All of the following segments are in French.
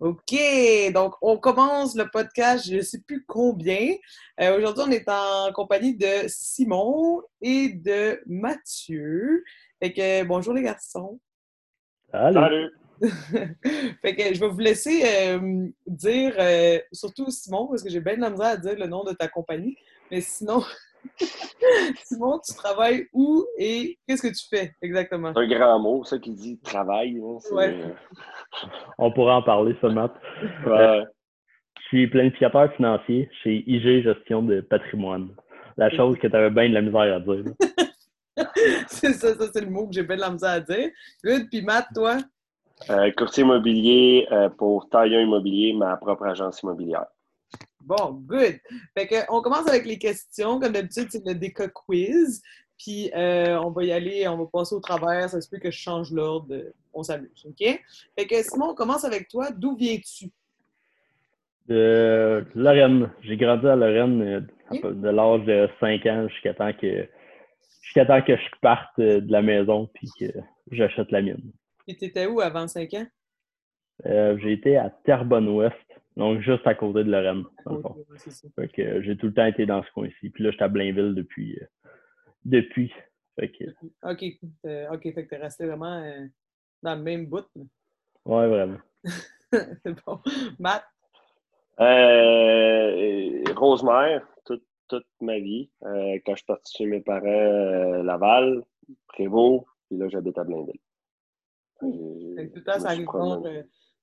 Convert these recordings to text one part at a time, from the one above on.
OK, donc on commence le podcast, je ne sais plus combien. Euh, aujourd'hui, on est en compagnie de Simon et de Mathieu. Fait que bonjour les garçons. Salut. fait que je vais vous laisser euh, dire, euh, surtout Simon, parce que j'ai bien de la misère à dire le nom de ta compagnie, mais sinon, Simon, tu travailles où et qu'est-ce que tu fais exactement? Un grand mot, ça qui dit travail. Euh, On pourra en parler, ça, Matt. Euh, je suis planificateur financier chez IG Gestion de patrimoine. La chose que tu avais bien de la misère à dire. c'est ça, ça c'est le mot que j'ai bien de la misère à dire. Good, puis Matt, toi? Euh, courtier immobilier pour Taillon Immobilier, ma propre agence immobilière. Bon, good. Fait que, on commence avec les questions. Comme d'habitude, c'est le déca quiz. Puis euh, on va y aller, on va passer au travers. Ça se peut que je change l'ordre. On s'amuse, OK? Fait que Simon, on commence avec toi. D'où viens-tu? De Lorraine. J'ai grandi à Lorraine euh, de l'âge de 5 ans jusqu'à temps que jusqu'à temps que je parte euh, de la maison puis que j'achète la mienne. Puis tu étais où avant 5 ans? j'ai été à Terrebonne-Ouest, donc, juste à côté de Lorraine, dans le fond. Fait que euh, j'ai tout le temps été dans ce coin-ci. Puis là, je suis à Blainville depuis. Euh, depuis. Fait que... OK. OK. Fait que t'es resté vraiment euh, dans le même bout. Ouais, vraiment. C'est bon. Matt? Rosemère, toute, toute ma vie. quand je suis parti chez mes parents, Laval, Prévost, puis là, j'habite à Blainville. Tout le temps, ça arrive tout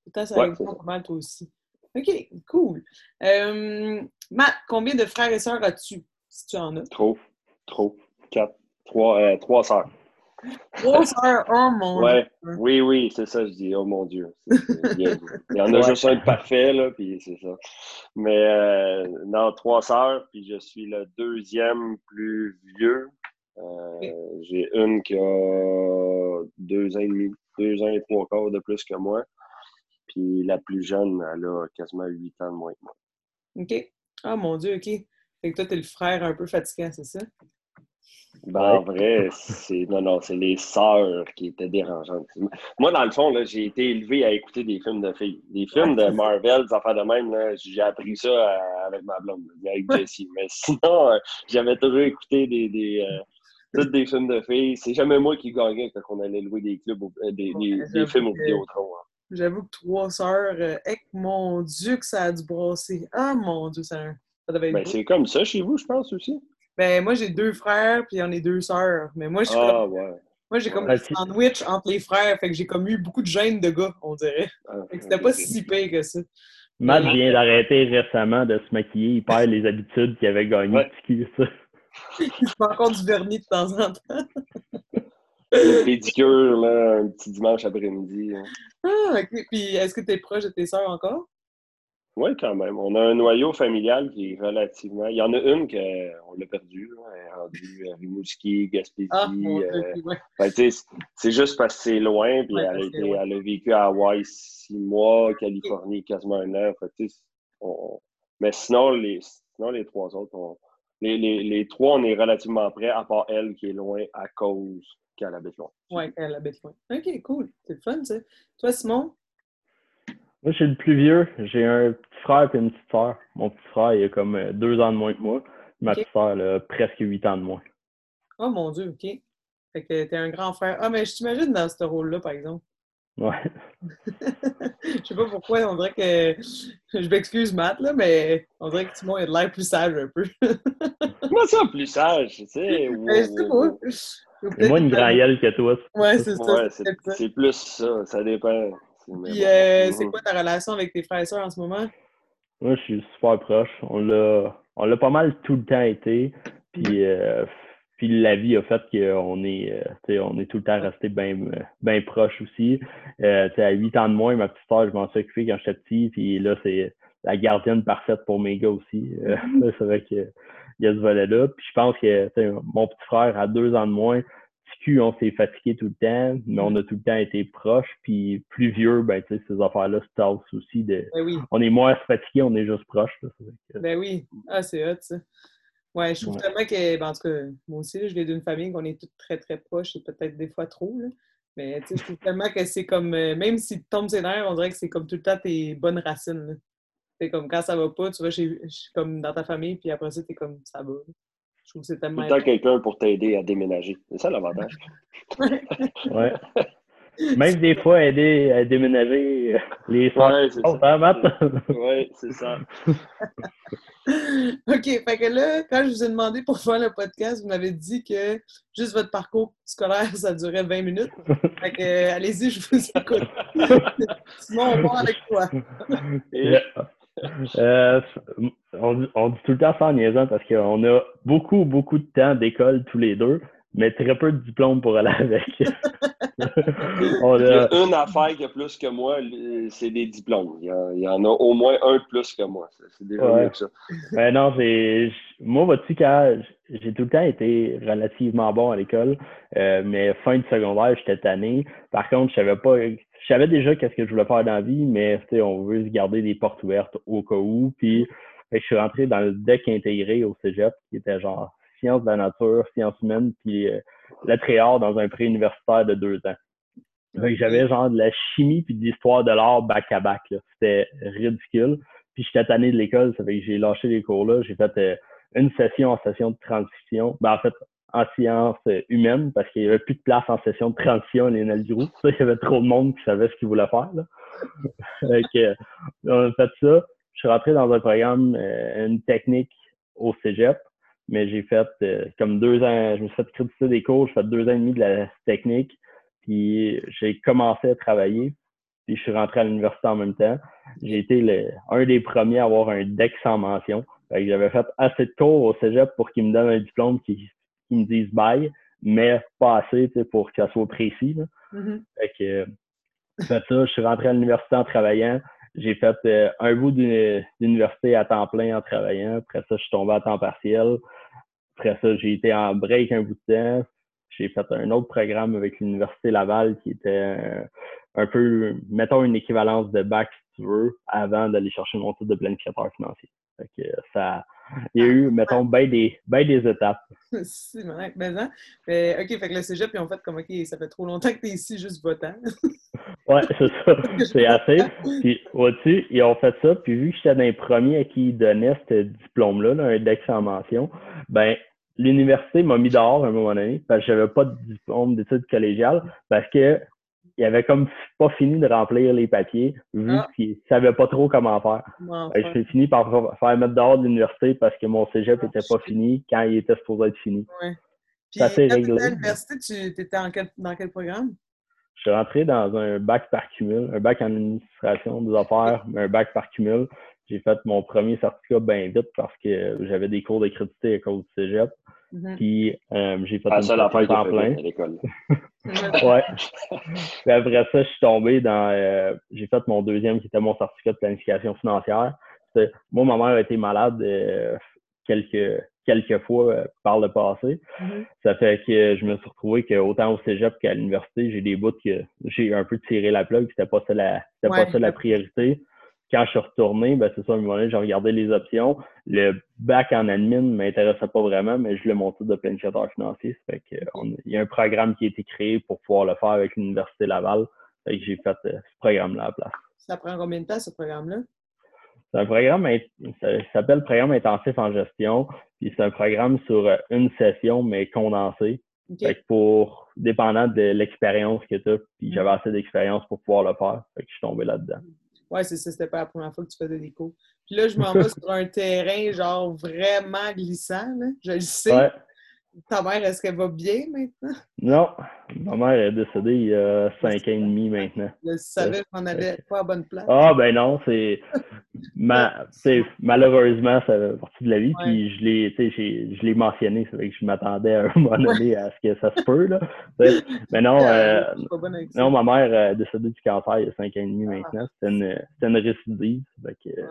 le temps, ça arrive pas mal, toi aussi. OK, cool. Euh, Matt, combien de frères et sœurs as-tu, si tu en as? Trop, trop. Quatre, trois, euh, trois sœurs. Trois sœurs, oh mon ouais. Dieu. Oui, oui, c'est ça, je dis, oh mon Dieu. il y en a juste un de parfait, là, puis c'est ça. Mais euh, non, trois sœurs, puis je suis le deuxième plus vieux. Euh, j'ai une qui a deux ans et demi, deux ans et trois quarts de plus que moi. Puis la plus jeune, elle a quasiment 8 ans de moins que moi. OK. Ah, mon Dieu, OK. Fait que toi, t'es le frère un peu fatiguant, c'est ça? Ben, en vrai, c'est non, non, c'est les sœurs qui étaient dérangeantes. Moi, dans le fond, j'ai été élevé à écouter des films de filles. Des films de Marvel, des affaires de même, j'ai appris ça euh, avec ma blonde, avec Jessie. Mais sinon, euh, j'avais toujours écouté des, des euh, des films de filles. C'est jamais moi qui gagnais quand on allait louer des clubs, des, des, films au Vidéotron. Hein. J'avoue que trois sœurs, euh, mon Dieu, que ça a dû brasser. Ah, mon Dieu, ça, ça devait être. Ben, c'est comme ça chez vous, je pense aussi. Ben, moi, j'ai deux frères, puis on est deux sœurs. Mais moi, je suis ah, comme. Ouais. Moi, j'ai comme un sandwich entre les frères, fait que j'ai comme eu beaucoup de gêne de gars, on dirait. Ah, c'était pas si pire que ça. Matt vient d'arrêter récemment de se maquiller. Il perd les habitudes qu'il avait gagnées ouais. ça. Il se fait encore du vernis de temps en temps. Le pédicure, là, un petit dimanche après-midi. Hein. Ah, OK. Puis, est-ce que tu es proche de tes sœurs encore? Oui, quand même. On a un noyau familial qui est relativement. Il y en a une qu'on l'a perdue. Elle est rendue à Rimouski, Gaspésie. Ah, euh... c'est juste parce que c'est loin. Puis elle, a été, elle, a vécu à Hawaï six mois, Californie quasiment un an. on... Mais sinon les, sinon, les trois autres, les, les, les, trois, on est relativement près, à part elle qui est loin à cause qu'elle habite loin. Oui, qu'elle habite loin. OK, cool. C'est fun, ça. Toi, Simon? Moi, je suis le plus vieux. J'ai un petit frère et une petite soeur. Mon petit frère, il a comme euh, deux ans de moins que moi. Ma petite soeur, elle a presque huit ans de moins. Oh mon Dieu, OK. Fait que t'es un grand frère. Ah, mais je t'imagine dans ce rôle-là, par exemple. Ouais. je sais pas pourquoi, on dirait que. Je m'excuse, Matt, là, mais on dirait que Simon a de l'air plus sage un peu. Comment ça, plus sage? Tu sais? Wow. C'est moins une graille que toi. Ouais, c'est ça. c'est plus ça. Ça dépend. Puis, euh, c'est quoi ta relation avec tes frères et sœurs en ce moment? Moi, je suis super proche. On l'a, on l'a pas mal tout le temps été. Puis, euh, puis la vie a fait qu'on est, euh, on est tout le temps resté bien ben proche aussi. Euh, à 8 ans de moins, ma petite soeur, je m'en suis occupé quand j'étais petit. Puis là, c'est la gardienne parfaite pour mes gars aussi. C'est vrai que il y a ce volet-là. Puis je pense que mon petit frère a deux ans de moins. Petit on s'est fatigué tout le temps, mais on a tout le temps été proches. Puis plus vieux, ben, tu sais, ces affaires-là se tassent aussi. De... Ben on est moins fatigué, on est juste proches. Ben oui. Ah, c'est hot, ça. Ouais, je trouve tellement que, ben, en tout cas, moi aussi, je viens d'une famille qu'on est toutes très, très proches et peut-être des fois trop. Là. Mais tu sais, je trouve tellement que c'est comme, euh, même si tu tombes ses nerfs, on dirait que c'est comme tout le temps tes bonnes racines. C'est comme quand ça va pas, tu vas chez, comme dans ta famille, puis après ça, t'es comme ça va. Je trouve que c'est tellement. Tout le temps quelqu'un pour t'aider à déménager. C'est ça l'avantage. ouais. Même des fois, aider à déménager euh, les Ouais, c'est ça. Oui, c'est ça. OK, fait que là, quand je vous ai demandé pour faire le podcast, vous m'avez dit que juste votre parcours scolaire, ça durait 20 minutes. Fait que euh, allez-y, je vous écoute. Sinon, on part avec toi. Euh, on, on, dit tout le temps ça en niaisant parce qu'on a beaucoup, beaucoup de temps d'école tous les deux mais très peu de diplômes pour aller avec. Il y a une affaire qui a plus que moi, c'est des diplômes. Il y, en a au moins un de plus que moi. C'est déjà mieux que ça. Ben non, moi, vois-tu, j'ai tout le temps été relativement bon à l'école, euh, mais fin de secondaire, j'étais tanné. Par contre, je savais pas. Je savais déjà qu'est-ce que je voulais faire dans la vie, mais on veut se garder des portes ouvertes au cas où. Puis, je suis rentré dans le deck intégré au cégep, qui était genre sciences de la nature, sciences humaines, puis euh, le tréhard dans un pré-universitaire de deux ans. J'avais genre de la chimie puis de l'histoire de l'art back à back. C'était ridicule. Puis j'étais tanné de l'école, ça fait que j'ai lâché les cours-là. J'ai fait euh, une session en session de transition. Ben, en fait, en sciences humaines, parce qu'il n'y avait plus de place en session de transition à l'Énal du Il y avait trop de monde qui savait ce qu'il voulait faire. Là. on a fait ça. Je suis rentré dans un programme, euh, une technique au cégep mais j'ai fait euh, comme deux ans, je me suis fait créditer des cours, j'ai fait deux ans et demi de la technique, puis j'ai commencé à travailler, puis je suis rentré à l'université en même temps. J'ai été le, un des premiers à avoir un DEC sans mention. J'avais fait assez de cours au cégep pour qu'ils me donnent un diplôme qui, qui me disent bye, mais pas assez pour que ça soit précis. Là. Mm-hmm. Fait que, fait ça, je suis rentré à l'université en travaillant. J'ai fait euh, un bout d'université à temps plein en travaillant. Après ça, je suis tombé à temps partiel. Après ça, j'ai été en break un bout de temps. J'ai fait un autre programme avec l'Université Laval qui était un, peu, mettons, une équivalence de bac, si tu veux, avant d'aller chercher mon titre de planificateur financier. Fait que ça, il y a eu, mettons, bien des, des étapes. si, maintenant. Mais, OK, fait que le cégep, ils ont fait comme, OK, ça fait trop longtemps que tu es ici juste votant. ouais, c'est ça. C'est assez. Puis, vois-tu, ils ont fait ça. Puis, vu que j'étais dans les premiers à qui ils donnaient ce diplôme-là, un DEX en mention, ben, l'université m'a mis dehors à un moment donné parce que j'avais pas de diplôme d'études collégiales parce que il avait comme pas fini de remplir les papiers vu ah. qu'il savait pas trop comment faire. Je J'ai fini par faire mettre dehors de l'université parce que mon cégep était pas fini quand il était supposé être fini. Ouais. Puis, ça s'est réglé. À l'université, tu étais quel, dans quel programme? Je suis rentré dans un bac par cumul, un bac en administration des affaires, un bac par cumul. J'ai fait mon premier certificat bien vite parce que j'avais des cours d'écriture à cause du cégep. Mm-hmm. Puis euh, j'ai fait une affaire en plein. À l'école. ouais. Puis après ça, je suis tombé dans. Euh, j'ai fait mon deuxième qui était mon certificat de planification financière. Moi, ma mère a été malade euh, quelques, quelques fois par le passé. Mm-hmm. Ça fait que je me suis retrouvé qu'autant au cégep qu'à l'université, j'ai des bouts que j'ai un peu tiré la plug. C'était pas ça la, pas ça la priorité quand je suis retourné, ben c'est ça, à un moment donné, j'ai regardé les options. Le bac en admin ne m'intéressait pas vraiment, mais je voulais mon titre de planificateur financier. fait que, il y a un programme qui a été créé pour pouvoir le faire avec l'Université Laval. Fait que j'ai fait euh, ce programme-là à la place. Ça prend combien de temps, ce programme-là? C'est un programme, ça s'appelle Programme intensif en gestion. Puis c'est un programme sur euh, une session, mais condensé. Fait que pour, dépendant de l'expérience que tu as, puis j'avais mm. assez d'expérience pour pouvoir le faire. Fait que je suis tombé là-dedans. Ouais, c'est ça, c'était pas la première fois que tu faisais des cours. Puis là, je m'en vais sur un terrain, genre, vraiment glissant, là. Je le sais. Ta mère, est-ce qu'elle va bien maintenant? Non, ma mère est décédée il y a cinq ans et demi maintenant. Je savais qu'on allait pas à bonne place. Ah, ben non, c'est. Ma... malheureusement, ça fait partie de la vie. Puis je l'ai, je l'ai mentionné, c'est vrai que je m'attendais à un moment donné à ce que ça se peut. Là. Mais non, euh, non, ma mère est décédée du cancer il y a cinq ans et demi ah. maintenant. C'était une, une récidive.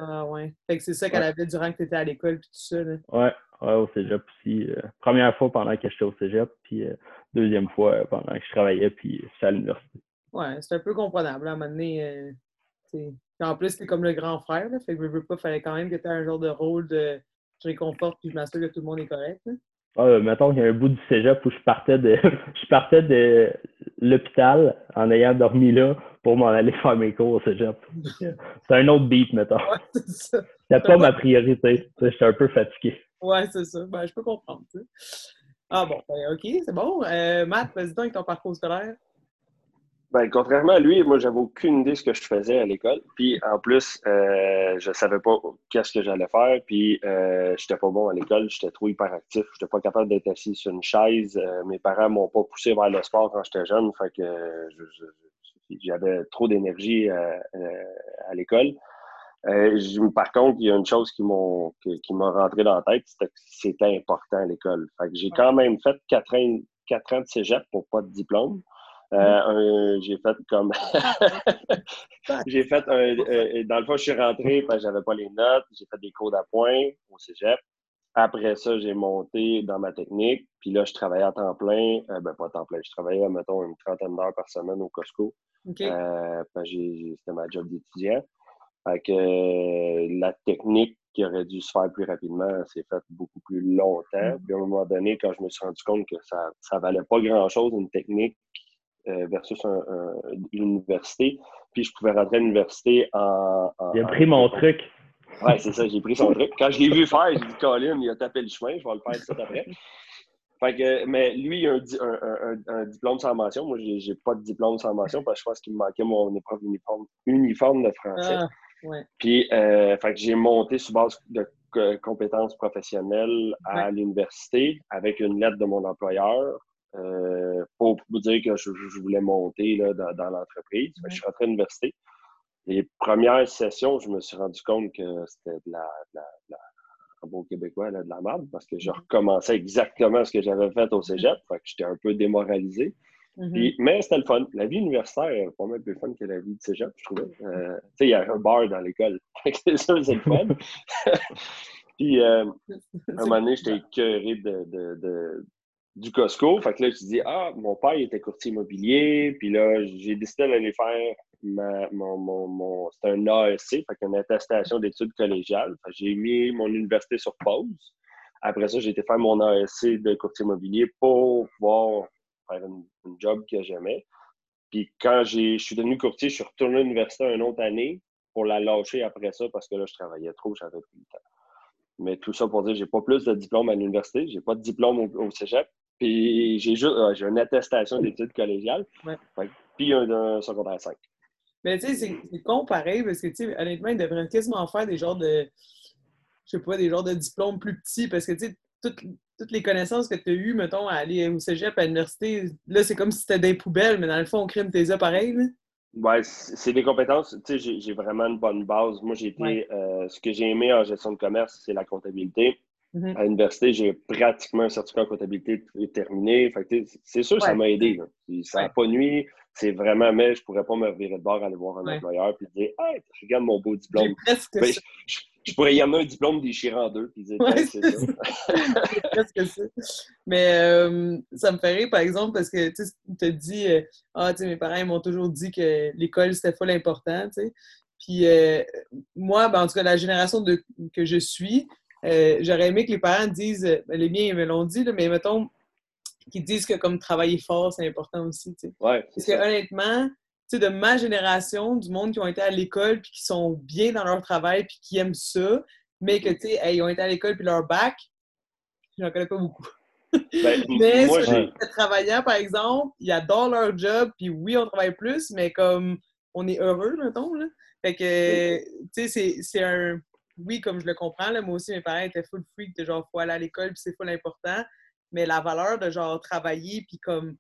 Ah, ouais. Fait que c'est ça qu'elle avait durant que tu étais à l'école puis tout ça. Là. Ouais. Ouais, au cégep aussi. Euh, première fois pendant que j'étais au cégep, puis euh, deuxième fois euh, pendant que je travaillais, puis j'étais à l'université. Ouais, c'est un peu comprenable. À un moment donné, en plus, c'est comme le grand frère, là, fait que je veux pas, fallait quand même que tu aies un genre de rôle de je réconforte puis je m'assure que tout le monde est correct. Ah, mettons qu'il y a un bout du cégep où je partais de je partais de l'hôpital en ayant dormi là pour m'en aller faire mes cours au cégep. C'est un autre beat, mettons. Ouais, c'est ça. C'était pas ma priorité. J'étais un peu fatigué. Ouais, c'est ça. Ben, je peux comprendre. Ah bon, ben, OK, c'est bon. Euh, Matt, vas-y donc avec ton parcours scolaire. Ben, contrairement à lui, moi, j'avais aucune idée de ce que je faisais à l'école. Puis, en plus, euh, je savais pas qu'est-ce que j'allais faire. Puis, euh, j'étais pas bon à l'école. J'étais trop hyperactif. J'étais pas capable d'être assis sur une chaise. Euh, mes parents m'ont pas poussé vers le sport quand j'étais jeune. Fait que j'avais trop d'énergie euh, à l'école. par contre, il y a une chose qui m'a qui m'a rentré dans la tête, c'était que c'était important à l'école. Fait que j'ai quand même fait quatre ans, quatre ans de cégep pour pas de diplôme. Euh, j'ai fait comme. j'ai fait un. Euh, dans le fond, je suis rentré parce que j'avais pas les notes. J'ai fait des cours d'appoint au cégep. Après ça, j'ai monté dans ma technique. Puis là, je travaillais à temps plein. Euh, ben, pas à temps plein. Je travaillais, mettons, une trentaine d'heures par semaine au Costco. C'était ma job d'étudiant. Fait que la technique qui aurait dû se faire plus rapidement s'est faite beaucoup plus longtemps. Mm. Puis à un moment donné, quand je me suis rendu compte que ça ne valait pas grand-chose, une technique euh, versus l'université. Puis je pouvais rentrer à l'université en, Il a pris mon truc. Oui, c'est ça, j'ai pris son truc. Quand je l'ai vu faire, j'ai dit Colin, il a tapé le chemin, je vais le faire tout après. Fait que, mais lui, il a un, un, diplôme sans mention. Moi, j'ai pas de diplôme sans mention parce que je pense qu'il me manquait mon épreuve uniforme, uniforme de français. Ah, Puis, euh, fait que j'ai monté sur base de compétences professionnelles à l'université avec une lettre de mon employeur euh, pour vous dire que je, voulais monter là, dans, l'entreprise. Je suis rentré à l'université. Les premières sessions, je me suis rendu compte que c'était de la, un bon québécois, de la merde, parce que je recommençais exactement ce que j'avais fait au cégep. Fait que j'étais un peu démoralisé. Mm-hmm. mais c'était le fun. La vie universitaire est pas mal plus fun que la vie de cégep, je trouvais. Euh, tu sais, il y a un bar dans l'école. c'est ça, c'est le fun. Puis, euh, à un moment donné, j'étais écœuré de, du Costco. Fait que là, je dis, ah, mon père était courtier immobilier. Puis là, j'ai décidé d'aller faire mon, mon, mon c'était un ASC, fait une attestation d'études collégiales. J'ai mis mon université sur pause. Après ça, j'ai été faire mon ASC de courtier immobilier pour pouvoir faire une, job que j'aimais. Puis quand je suis devenu courtier, je suis retourné à l'université une autre année pour la lâcher après ça parce que là, je travaillais trop, j'avais plus le temps. Mais tout ça pour dire, j'ai pas plus de diplôme à l'université, j'ai pas de diplôme au, au cégep, puis j'ai juste euh, j'ai une attestation d'études collégiales. puis un, secondaire 5. Mais tu sais, c'est con pareil, parce que tu sais, honnêtement, ils devraient quasiment faire des genres de. Je sais pas, des genres de diplômes plus petits, parce que tu sais, toutes, toutes les connaissances que tu as eues, mettons, à aller au cégep, à l'université, là, c'est comme si c'était des poubelles, mais dans le fond, on crime tes pareil, là. Ouais, c'est des compétences. Tu sais, j'ai vraiment une bonne base. Moi, j'ai été. Euh, ce que j'ai aimé en gestion de commerce, c'est la comptabilité. Mm-hmm. À l'université, j'ai pratiquement un certificat en comptabilité terminé. c'est sûr que ça m'a aidé. Ça n'a pas nuit. C'est vraiment, mais je ne pourrais pas me virer de bord, aller voir un employeur et dire Hey, regarde mon beau diplôme. Ben, je, pourrais y amener un diplôme déchirant en deux puis dire c'est ça. presque ça. Mais euh, ça me fait rire, par exemple, parce que tu te dis euh, Ah, tu sais, mes parents m'ont toujours dit que l'école, c'était full important. Puis euh, moi, ben, en tout cas, la génération de, que je suis, euh, j'aurais aimé que les parents disent, ben, les miens ils me l'ont dit, mais mettons, qu'ils disent que comme travailler fort, c'est important aussi. Parce que honnêtement, de ma génération, du monde qui ont été à l'école puis qui sont bien dans leur travail puis qui aiment ça, mais que, tu sais, ils ont été à l'école puis leur bac, j'en connais pas beaucoup. Ben, mais moi, les travailleurs, par exemple, ils adorent leur job, puis oui, on travaille plus, mais comme on est heureux, mettons. Là. Fait que, tu sais, c'est un oui, comme je le comprends, là, moi aussi, mes parents étaient full freak de genre, faut aller à l'école, puis c'est full important. Mais la valeur de genre travailler, puis comme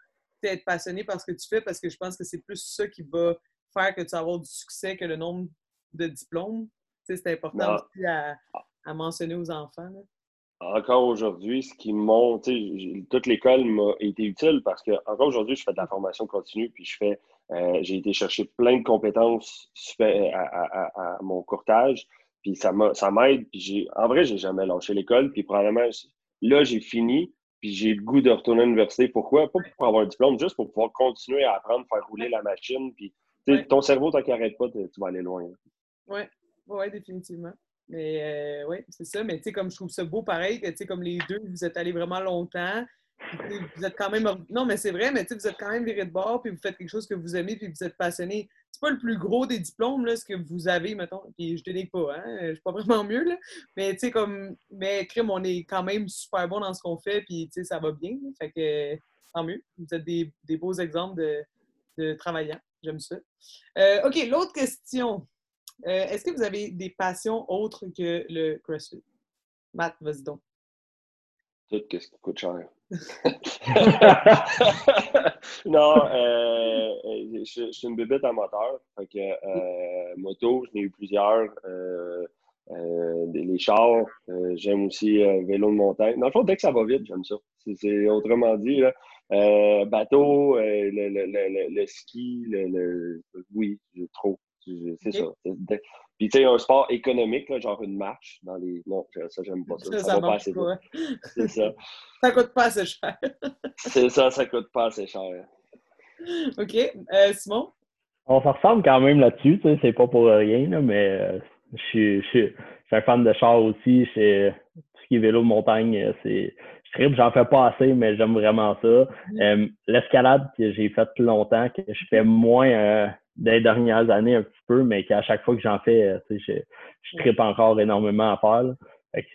être passionné par ce que tu fais, parce que je pense que c'est plus ça qui va faire que tu vas avoir du succès que le nombre de diplômes. C'est important aussi à, mentionner aux enfants. Encore aujourd'hui, ce qui monte, toute l'école m'a été utile parce que encore aujourd'hui, je fais de la formation continue, puis je fais, euh, j'ai été chercher plein de compétences à, à mon courtage. Puis ça m'aide. Puis en vrai, j'ai jamais lâché l'école. Puis probablement, là, j'ai fini. Puis j'ai le goût de retourner à l'université. Pourquoi? Pas pour avoir un diplôme, juste pour pouvoir continuer à apprendre, faire rouler la machine. Puis ton cerveau, tant qu'il n'arrête pas, tu vas aller loin. Oui, ouais, définitivement. Mais oui, c'est ça. Mais tu sais, comme je trouve ça beau pareil, que tu sais, comme les deux, vous êtes allés vraiment longtemps. Vous êtes quand même. Non, mais c'est vrai, mais vous êtes quand même viré de bord, puis vous faites quelque chose que vous aimez, puis vous êtes passionné. C'est pas le plus gros des diplômes, là, ce que vous avez, mettons. Puis je dis pas, hein. Je suis pas vraiment mieux, là. Mais tu sais, comme. Mais crime, on est quand même super bon dans ce qu'on fait, puis tu sais, ça va bien. Fait que tant mieux. Vous êtes des, beaux exemples de, de travaillants. J'aime ça. Euh, OK, l'autre question. Euh, est-ce que vous avez des passions autres que le CrossFit? Matt, vas-y donc. Tout ce qui coûte cher? non, euh, je, suis une bébête amateur. Fait que, euh, moto, j'en ai eu plusieurs. Euh, les chars, j'aime aussi vélo de montagne. Dans le fond, dès que ça va vite, j'aime ça. C'est autrement dit, là, bateau, le, le, le, le, ski, le, oui, trop. C'est ça. Puis, tu sais, un sport économique, là, genre une marche dans les. Non, ça, j'aime pas ça. Ça, ça, va pas assez pas, C'est ça. ça coûte pas assez cher. c'est ça, ça coûte pas assez cher. OK. Euh, Simon? On se ressemble quand même là-dessus, tu sais, c'est pas pour rien, là, mais euh, je, suis, je, suis, un fan de char aussi. C'est tout ce qui est vélo de montagne, euh, c'est. Je j'en fais pas assez, mais j'aime vraiment ça. Mm-hmm. L'escalade que j'ai faite longtemps, que je fais moins des dernières années un petit peu, mais qu'à chaque fois que j'en fais, euh, je, je tripe encore énormément à faire.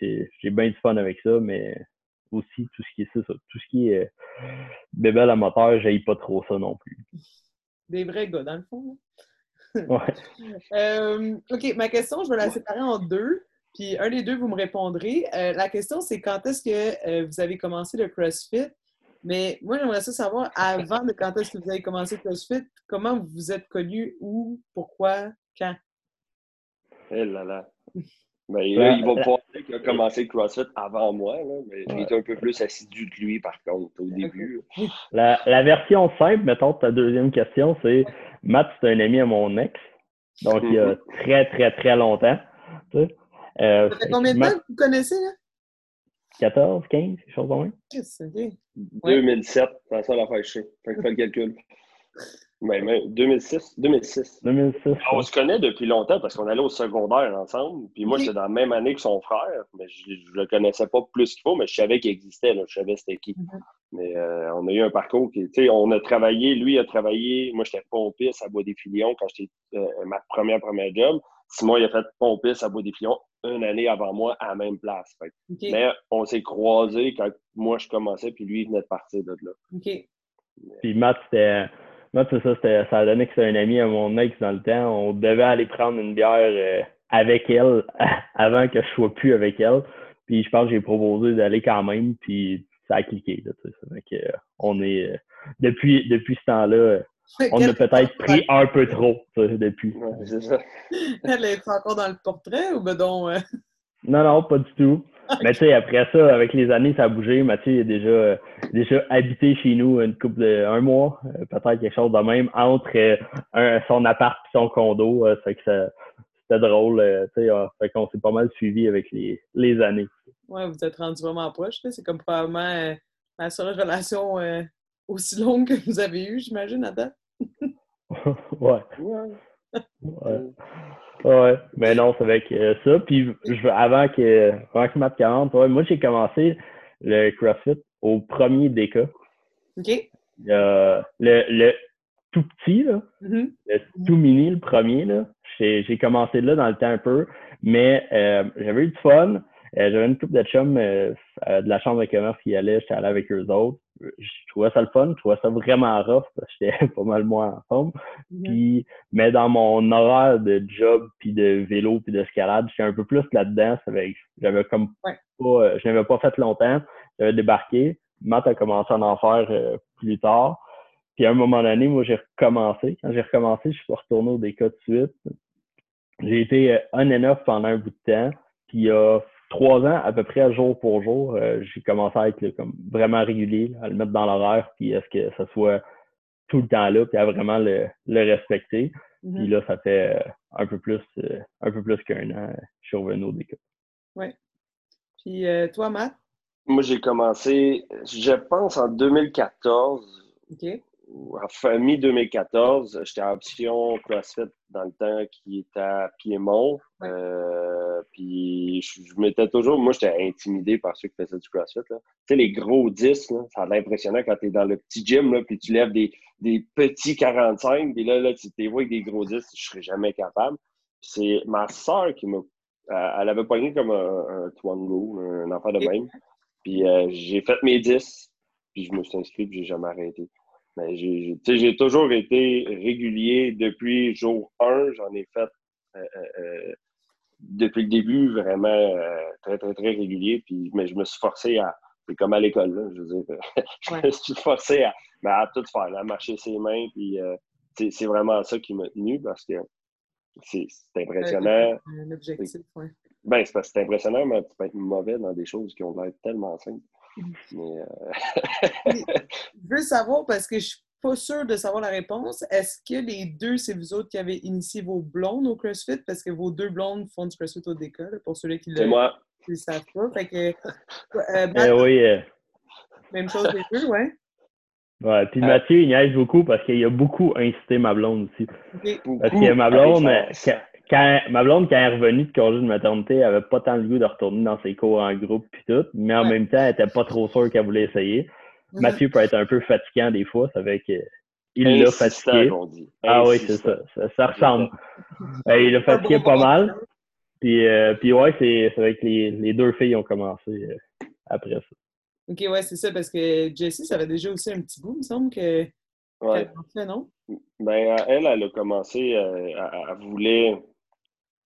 j'ai bien du fun avec ça, mais aussi tout ce qui est ça, tout ce qui est euh, bébé à moteur, j'aille pas trop ça non plus. Des vrais gars, dans le fond. ouais. Euh, OK, ma question, je vais la séparer en deux. Puis un des deux, vous me répondrez. la question, c'est quand est-ce que vous avez commencé le CrossFit? Mais moi, j'aimerais ça savoir, avant de quand est-ce que vous avez commencé CrossFit, comment vous vous êtes connu, où, pourquoi, quand? Eh là là. Ben, là, il va pas dire qu'il a commencé CrossFit avant moi, là, mais j'ai été un peu plus assidu de lui, par contre, au début. La, la, version simple, mettons, ta deuxième question, c'est Matt, c'est un ami à mon ex, donc il y a mhm. très, très, très longtemps. Euh, ça fait combien de temps que vous connaissez, là? 14, 15, quelque chose comme ça? 2007, c'est ça l'affaire chez. Fait que fais le calcul. Ben, 2006, 2006. 2006. On se connaît depuis longtemps parce qu'on allait au secondaire ensemble. Puis moi, j'étais dans la même année que son frère. Mais je ne le connaissais pas plus qu'il faut, mais je savais qu'il existait. Là. Je savais c'était qui. Mm-hmm. Mais euh, on a eu un parcours qui, tu sais, on a travaillé, lui a travaillé. Moi, j'étais pompiste à Bois des Filions quand j'étais euh, ma première, première job. Simon, il a fait pompiste à Bois des Filions une année avant moi à la même place. Mais on s'est croisés quand moi je commençais, puis lui, il venait de partir de là. Puis Matt, c'était. Matt, c'est ça, ça a donné que c'était un ami à mon ex dans le temps. On devait aller prendre une bière euh, avec elle avant que je sois plus avec elle. Puis je pense que j'ai proposé d'aller quand même, puis ça a cliqué. Là, que, euh, on est, euh, depuis, depuis ce temps-là, on a peut-être pris un peu trop depuis. c'est ça. Elle est encore dans le portrait ou ben donc. Euh? Non, non, pas du tout. Mais tu sais, après ça, avec les années, ça a bougé. Mathieu est déjà, euh, déjà habité chez nous une couple de un mois, euh, peut-être quelque chose de même, entre son appart et son condo. c'est que c'était drôle. tu sais, fait qu'on s'est pas mal suivi avec les, les années. Ouais, vous êtes rendu vraiment proche. C'est comme probablement la seule relation aussi longue que vous avez eue, j'imagine, à date. ouais. ouais. Ouais. Mais non, c'est avec euh, ça. Puis je, avant que, avant que Matt 40, moi j'ai commencé le CrossFit au premier DK. OK. le, le tout petit, là, mm-hmm. le tout mini, le premier, là. J'ai commencé là dans le temps un peu, mais euh, j'avais eu du fun. Euh, j'avais une couple de chums de la chambre de commerce qui allait, j'étais allé avec eux autres je trouvais ça le fun, je trouvais ça vraiment rough parce que j'étais pas mal moins en forme. Puis, mais dans mon horaire de job, puis de vélo, puis d'escalade, j'étais un peu plus là-dedans. J'avais comme pas, euh, je n'avais pas fait longtemps. J'avais débarqué. Matt a commencé à en faire euh, plus tard. Puis à un moment donné, moi, j'ai recommencé. Quand j'ai recommencé, je suis retourné au DK de suite. J'ai été euh, on and off pendant un bout de temps. Puis il y a trois ans, à peu près jour pour jour, euh, j'ai commencé à être comme vraiment régulier, à le mettre dans l'horaire, puis est-ce que ça soit tout le temps là, puis à vraiment le, respecter. Mm-hmm. Puis là, ça fait euh, un peu plus euh, un peu plus qu'un an, je suis revenu au. Oui. Puis toi, Matt? Moi, j'ai commencé, je pense, en 2014. OK. En fin mi-2014, j'étais en option CrossFit dans le temps qui était à Piémont. Euh, je, m'étais toujours, moi, j'étais intimidé par ceux qui faisaient du CrossFit. Tu sais, les gros 10, ça a l'air impressionnant quand tu es dans le petit gym, là, puis tu lèves des, des petits 45, puis là, là tu t'es vois avec des gros 10, je serais jamais capable. C'est ma soeur qui m'a. Elle avait pogné comme un, un Twango, un enfant de même. Puis euh, j'ai fait mes 10, puis je me suis inscrit, puis j'ai jamais arrêté. Mais j'ai toujours été régulier depuis jour 1. J'en ai fait euh, euh, depuis le début vraiment très, très, très régulier. Puis, mais je me suis forcé à. C'est comme à l'école, je veux dire. je me suis forcé à, ben, à, tout faire, à marcher ses mains. Puis c'est vraiment ça qui m'a tenu parce que c'est impressionnant. Un objectif, oui. Ben, c'est parce que c'est impressionnant, mais tu peux être mauvais dans des choses qui ont l'air tellement simples. Mais, euh... je veux savoir, parce que je suis pas sûre de savoir la réponse, est-ce que les deux, c'est vous autres qui avez initié vos blondes au CrossFit? Parce que vos deux blondes font du CrossFit au décolle, pour ceux qui le, moi. le savent pas. Fait que, euh, eh oui, euh. Même chose les deux, ouais. Ouais, puis Mathieu, il niaise beaucoup parce qu'il a beaucoup incité ma blonde aussi. Parce que ma blonde, quand, ma blonde, quand elle est revenue de congé de maternité, elle avait pas tant le goût de retourner dans ses cours en groupe puis tout, mais en même temps, elle était pas trop sûre qu'elle voulait essayer. Mathieu peut être un peu fatigant des fois, ça fait que il l'a fatigué. Ah oui, c'est ça, ça, ressemble. il l'a fatigué pas mal. Puis, euh, puis ouais, c'est vrai que les, les, deux filles ont commencé euh, après ça. OK, ouais, c'est ça, parce que Jessie, ça avait déjà aussi un petit bout, il me semble que. Ouais. non? Ben, elle, elle a commencé, euh, elle, voulait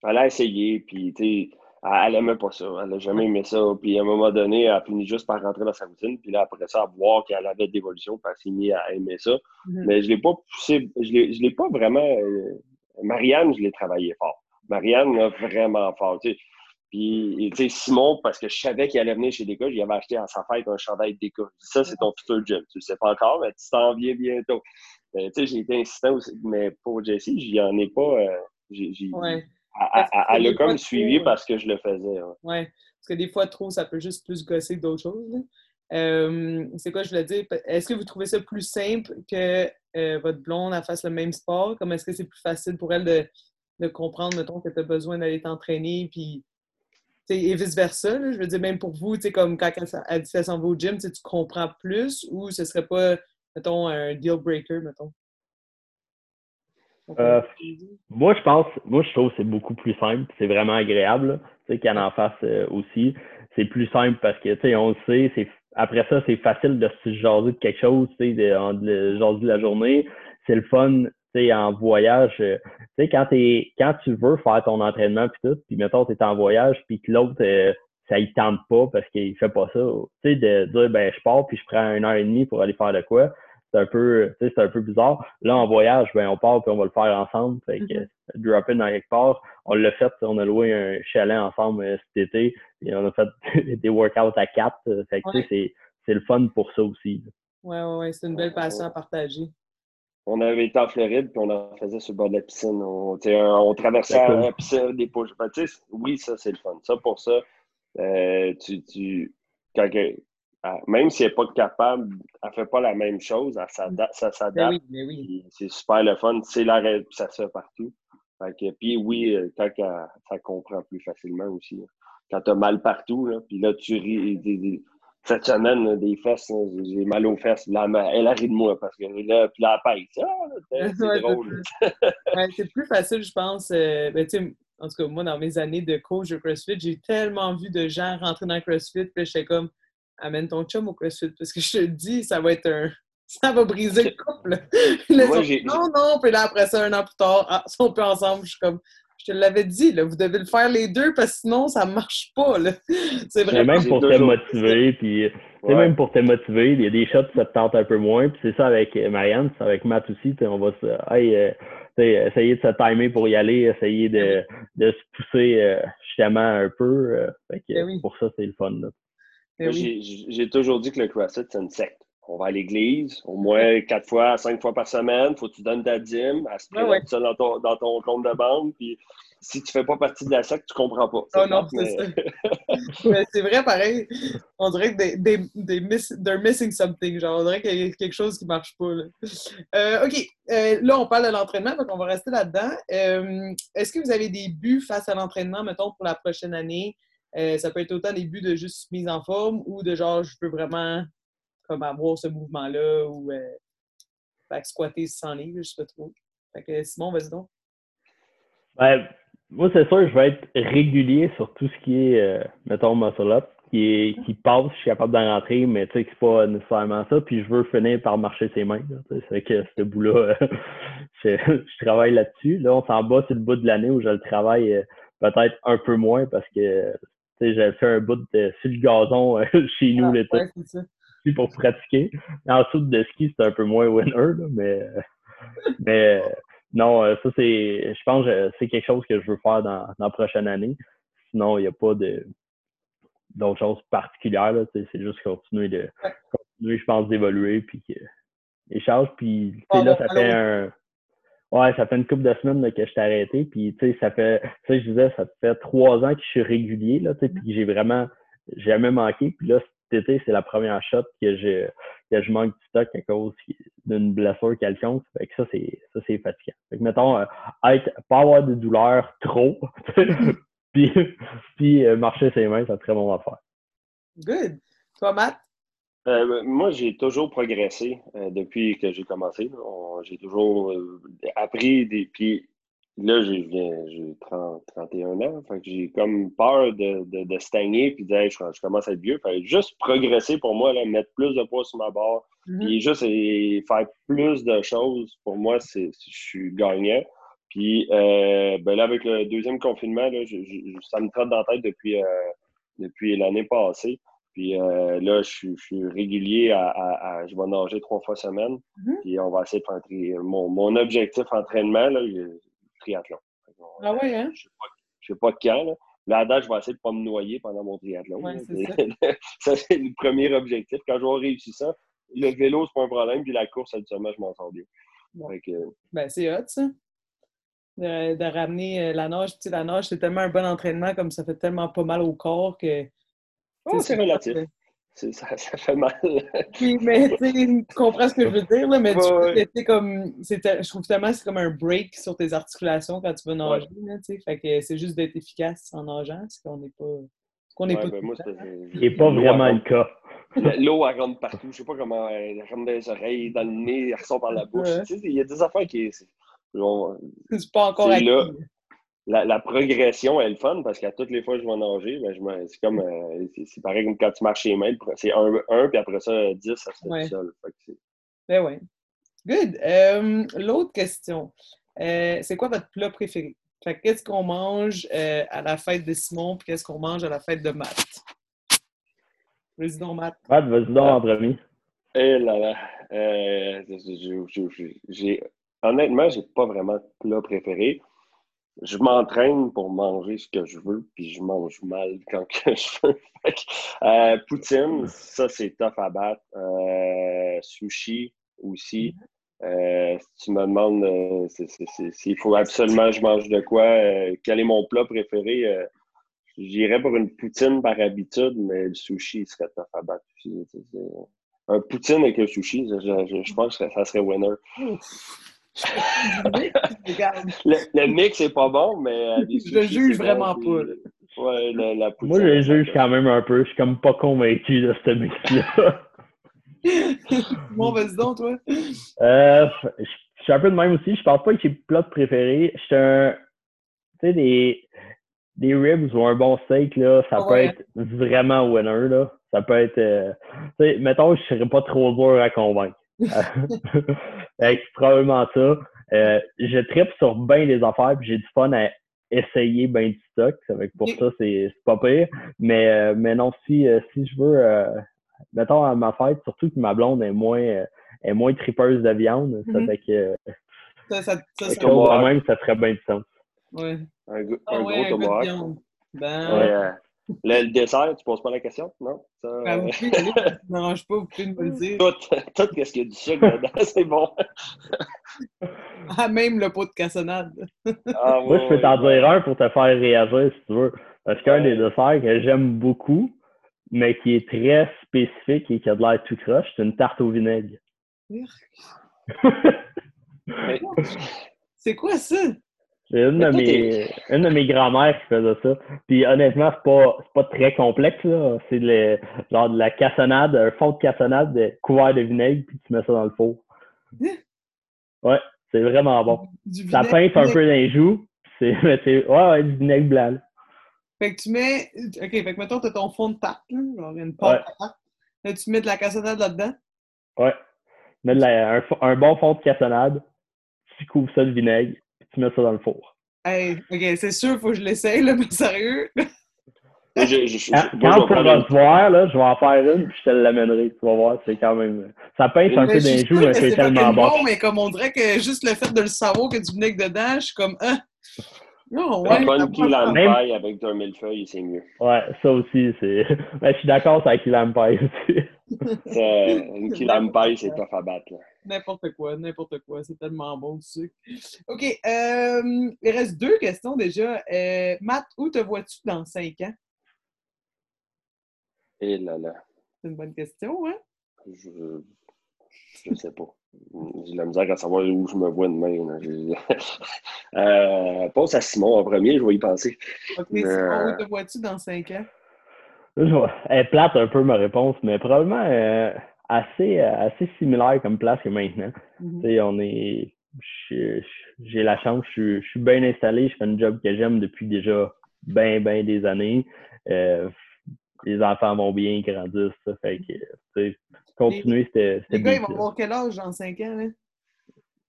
elle a essayé, puis tu elle n'aimait pas ça. Elle n'a jamais aimé ça. Puis à un moment donné, elle a fini juste par rentrer dans sa routine. Puis là, après ça, à voir qu'elle avait d'évolution, puis elle s'est mise à aimer ça. Mm-hmm. Mais je ne l'ai pas poussé, je l'ai pas vraiment. Euh, Marianne, je l'ai travaillé fort. Marianne a vraiment fort. Puis, tu sais, Simon, parce que je savais qu'il allait venir chez Déca, j'y avais acheté à sa fête un chandail Déca. Ça, c'est ton futur gym. Tu sais pas encore, mais tu t'en viens bientôt. Tu sais, j'ai été insistant aussi. Mais pour Jessie, j'y en ai pas. Euh, elle, a comme suivi parce que je le faisais. Oui, parce que des fois, trop, ça peut juste plus gosser que d'autres choses. Euh, c'est quoi je voulais dire? Est-ce que vous trouvez ça plus simple que euh, votre blonde fasse le même sport? Comme est-ce que c'est plus facile pour elle de, de comprendre, mettons, que tu as besoin d'aller t'entraîner, puis et vice-versa? Je veux dire, même pour vous, comme quand elle, dit qu'elle s'en va au gym, tu comprends plus ou ce serait pas, mettons, un deal breaker, mettons? Euh, moi, je pense, moi, je trouve que c'est beaucoup plus simple. C'est vraiment agréable, tu sais, qu'elle en fasse euh, aussi. C'est plus simple parce que, tu sais, on le sait, c'est, après ça, c'est facile de se jaser de quelque chose, tu sais, de, de, jaser de la journée. C'est le fun, tu sais, en voyage. Euh, tu sais, quand, quand tu veux faire ton entraînement puis tout, puis mettons, tu es en voyage, puis que l'autre, ça y tente pas parce qu'il fait pas ça. Tu sais, de dire, ben, je pars puis je prends une heure et demie pour aller faire de quoi c'est un peu c'est un peu bizarre. Là, en voyage, ben, on part puis on va le faire ensemble. Fait que mm-hmm. drop in dans quelque part. On l'a fait, on a loué un chalet ensemble euh, cet été et on a fait des workouts à quatre. Euh, fait que c'est, c'est le fun pour ça aussi. Oui, oui, ouais, c'est une belle passion à partager. On avait été en Floride, puis on en faisait sur le bord de la piscine. On, on traversait la piscine, des poches. Ben, oui, ça, c'est le fun. Ça, pour ça, euh, tu, tu, quand, même si elle n'est pas capable, elle ne fait pas la même chose, ça ben s'adapte. C'est super le fun. C'est la ça se fait partout. puis oui, euh, quand ça comprend plus facilement aussi. Quand tu as mal partout, là, puis là, tu ris. cette semaine, des fesses, j'ai mal aux fesses. Là, elle rit de moi parce que là, puis là, elle pèse. Ah, c'est drôle. c'est plus facile, je pense. Euh, ben, en tout cas, moi, dans mes années de coach de CrossFit, j'ai tellement vu de gens rentrer dans CrossFit, puis j'étais comme amène ton chum au CrossFit parce que je te dis, ça va être un. Ça va briser le couple. non, non, puis là, après ça, un an plus tard, ah, si on peut ensemble, je suis comme. Je te l'avais dit, là, vous devez le faire les deux parce que sinon, ça ne marche pas. C'est vraiment. Même pour te motiver, puis c'est même pour te motiver, il y a des shots ça te tente un peu moins. Puis c'est ça avec Marianne, c'est avec Matt aussi. On va se, euh, essayer de se timer pour y aller, essayer de, de se pousser euh, justement un peu. Euh, fait que, ben Pour ça, c'est le fun. Là. Eh j'ai toujours dit que le CrossFit, c'est une secte. On va à l'église au moins quatre fois, cinq fois par semaine. Faut que tu donnes ta dîme. À se ça dans ton, dans ton compte de banque. Puis si tu fais pas partie de la secte, tu comprends pas. Oh non, c'est ça. c'est vrai, pareil. On dirait que des, des, miss, they're missing something. Genre, on dirait qu'il y a quelque chose qui marche pas. Là. Euh, OK. Euh, là, on parle de l'entraînement, donc on va rester là-dedans. Euh, est-ce que vous avez des buts face à l'entraînement, mettons, pour la prochaine année? Ça peut être autant des buts de juste mise en forme ou de genre, je peux vraiment comme avoir ce mouvement-là ou euh, squatter sans livres, je sais pas trop. Fait que Simon, vas-y donc. Ben, moi, c'est sûr, je vais être régulier sur tout ce qui est, euh, mettons, muscle up, qui, qui passe, je suis capable d'en rentrer, mais tu sais c'est pas nécessairement ça. Puis je veux finir par marcher ses mains. C'est que ce bout-là, je, travaille là-dessus. Là, on s'en bat sur le bout de l'année où je le travaille euh, peut-être un peu moins parce que tu sais, j'ai fait un bout de, sur le gazon chez nous ah, l'été pour pratiquer. Ensuite, de ski, c'est un peu moins winner, mais, mais non, euh, ça, c'est, je pense que c'est quelque chose que je veux faire dans, la prochaine année. Sinon, il n'y a pas de, d'autres choses particulières. C'est juste continuer de, continuer, je pense, d'évoluer, puis choses. Puis, ah, là, ça fait un, Ouais, ça fait une couple de semaines que je t'ai arrêté. Puis, tu sais, ça fait, tu sais, je disais, ça fait trois ans que je suis régulier, là, tu sais, puis j'ai vraiment jamais manqué. Puis là, cet été, c'est la première shot que je, que je manque du stock à cause d'une blessure quelconque. Fait que ça, c'est, ça, c'est fatigant. Fait que, mettons, euh, être, pas avoir de douleur trop, puis, puis euh, marcher ses mains, c'est très bon à faire. Good. Toi, Matt? Euh, moi, j'ai toujours progressé depuis que j'ai commencé. J'ai toujours appris des. Puis là, j'ai 31 ans. Fait que j'ai comme peur de, de, de stagner puis de dire je, commence à être vieux. Fait juste progresser pour moi, là, mettre plus de poids sur ma barre, mm-hmm. puis juste faire plus de choses, pour moi, c'est je suis gagnant. Puis euh, ben là, avec le deuxième confinement, là, ça me trotte dans la tête depuis, euh, depuis l'année passée. Puis euh, là, je, suis régulier à, Je vais nager trois fois semaine. Mm-hmm. Puis on va essayer de faire mon, mon objectif entraînement. Là, triathlon. Ah ouais, hein? Je ne sais, pas quand. Là. Là, date, je vais essayer de ne pas me noyer pendant mon triathlon. ça, c'est le premier objectif. Quand je vais réussir ça, le vélo, c'est pas un problème, puis la course, habituellement, je m'en sors bien. Ben, c'est hot, ça. De, ramener euh, la nage. Tu sais, la nage, c'est tellement un bon entraînement, comme ça fait tellement pas mal au corps que. Oh, c'est relatif ça, ça, fait mal. oui, mais tu comprends ce que je veux dire, là, mais tu comme, je trouve tellement c'est comme un break sur tes articulations quand tu vas nager. Là, fait que c'est juste d'être efficace en nageant, c'est qu'on n'est pas. Qu'on n'est pas. Ben, moi, n'est pas vraiment le cas. L'eau, elle rentre partout. Je sais pas comment elle rentre dans les oreilles, dans le nez, elle ressort par la bouche. Il y a des affaires qui. C'est pas encore acquis la, progression est le fun parce qu'à toutes les fois que je vais nager, ben, c'est comme euh, c'est pareil comme quand tu marches chez mails, c'est 1, un, puis après ça, 10, ça se fait tout seul. ben oui. Good. Euh, l'autre question. Euh, c'est quoi votre plat préféré? qu'est-ce qu'on mange à la fête de Simon puis qu'est-ce qu'on mange à la fête de Matt? Vas-y donc, Matt. Matt, vas-y donc en premier. Eh là là. j'ai, honnêtement, j'ai pas vraiment de plat préféré je m'entraîne pour manger ce que je veux, puis je mange mal quand que je veux. euh, poutine, ça, c'est tough à battre. Euh, sushi aussi. Euh, si tu me demandes euh, s'il faut absolument que je mange de quoi, quel est mon plat préféré, j'irais pour une poutine par habitude, mais le sushi serait tough à battre aussi. Un poutine avec un sushi, je, je pense que ça serait winner le, mix est pas bon, mais. Euh, je le juge vraiment pas. Ouais, la, Moi, je le juge quand même un peu. Je suis comme pas convaincu de ce mix-là. bon, vas-y donc, toi. Euh, je suis un peu de même aussi. Je pense pas que j'ai plat préféré. Je suis un. Tu sais, des, des ribs ou un bon steak, là, ça peut être vraiment winner. Là. Ça peut être. Euh, tu sais, mettons, je serais pas trop dur à convaincre. c'est probablement ça. Euh, je tripe sur bien des affaires, puis j'ai du fun à essayer bien du stock. pour ça, c'est pas pire. Mais, euh, mais non, si, euh, si je veux, mettons à ma fête, surtout que ma blonde est moins, est moins tripeuse de viande, ça mm-hmm. fait que. Ça, ça, ça, ça, même, ça ferait bien du sens. Ouais. Un, un ah, gros ouais, tomahawk. Ben... Le, dessert, tu poses pas la question, non? Ça, ah, oui, euh... pas, vous pouvez me le dire. Tout, tout ce qu'il y a du sucre dedans, c'est bon. ah, même le pot de cassonade. ah, Moi, je peux t'en dire un pour te faire réagir, si tu veux. Parce qu'un des desserts que j'aime beaucoup, mais qui est très spécifique et qui a de l'air tout croche, c'est une tarte au vinaigre. c'est quoi ça? C'est une, de mes, une de mes grand-mères qui faisait ça. Puis honnêtement, c'est pas, pas très complexe. là. C'est genre de la cassonade, un fond de cassonade de, couvert de vinaigre, puis tu mets ça dans le four. Hein? Ouais, c'est vraiment bon. ça pince un peu dans les joues. C'est, ouais, ouais, du vinaigre blanc. Fait que tu mets. OK, fait que mettons, tu as ton fond de tarte, là, genre une pâte à. Là, tu mets de la cassonade là-dedans. Ouais. Mets de la, un, un, bon fond de cassonade, tu couvres ça de vinaigre, tu mets ça dans le four. Hey, OK, c'est sûr, il faut que je l'essaye, là, mais sérieux? Je, je, je, quand on pourra se voir, là, je vais en faire une, puis je te l'amènerai. Tu vas voir, c'est quand même. Ça pince un peu d'un joue, mais c'est tellement bon. bon. mais comme on dirait que juste le fait de le savoir que du vinaigre dedans, je suis comme. Hein? Non, ouais, une bonne key pie avec un millefeuille, c'est mieux. Ouais, ça aussi, c'est. Ben, je suis d'accord, c'est avec key aussi. Une key lime pie, c'est tough à battre. N'importe quoi, n'importe quoi. C'est tellement bon, du sucre. OK. Euh, il reste deux questions déjà. Euh, Matt, où te vois-tu dans cinq ans? Eh là là. C'est une bonne question, hein? Je, je sais pas. J'ai la misère à savoir où je me vois demain. euh, pense à Simon en premier, je vais y penser. OK, Simon, où te vois-tu dans cinq ans? Elle est plate un peu ma réponse, mais probablement euh, assez, euh, assez similaire comme place que maintenant. Sais, on est. J'ai la chance, je, suis bien installé, je fais un job que j'aime depuis déjà bien, bien des années. Euh, les enfants vont bien, ils grandissent. Ça fait que, continuer, c'était. Les gars, ils vont avoir quel âge dans 5 ans? Là?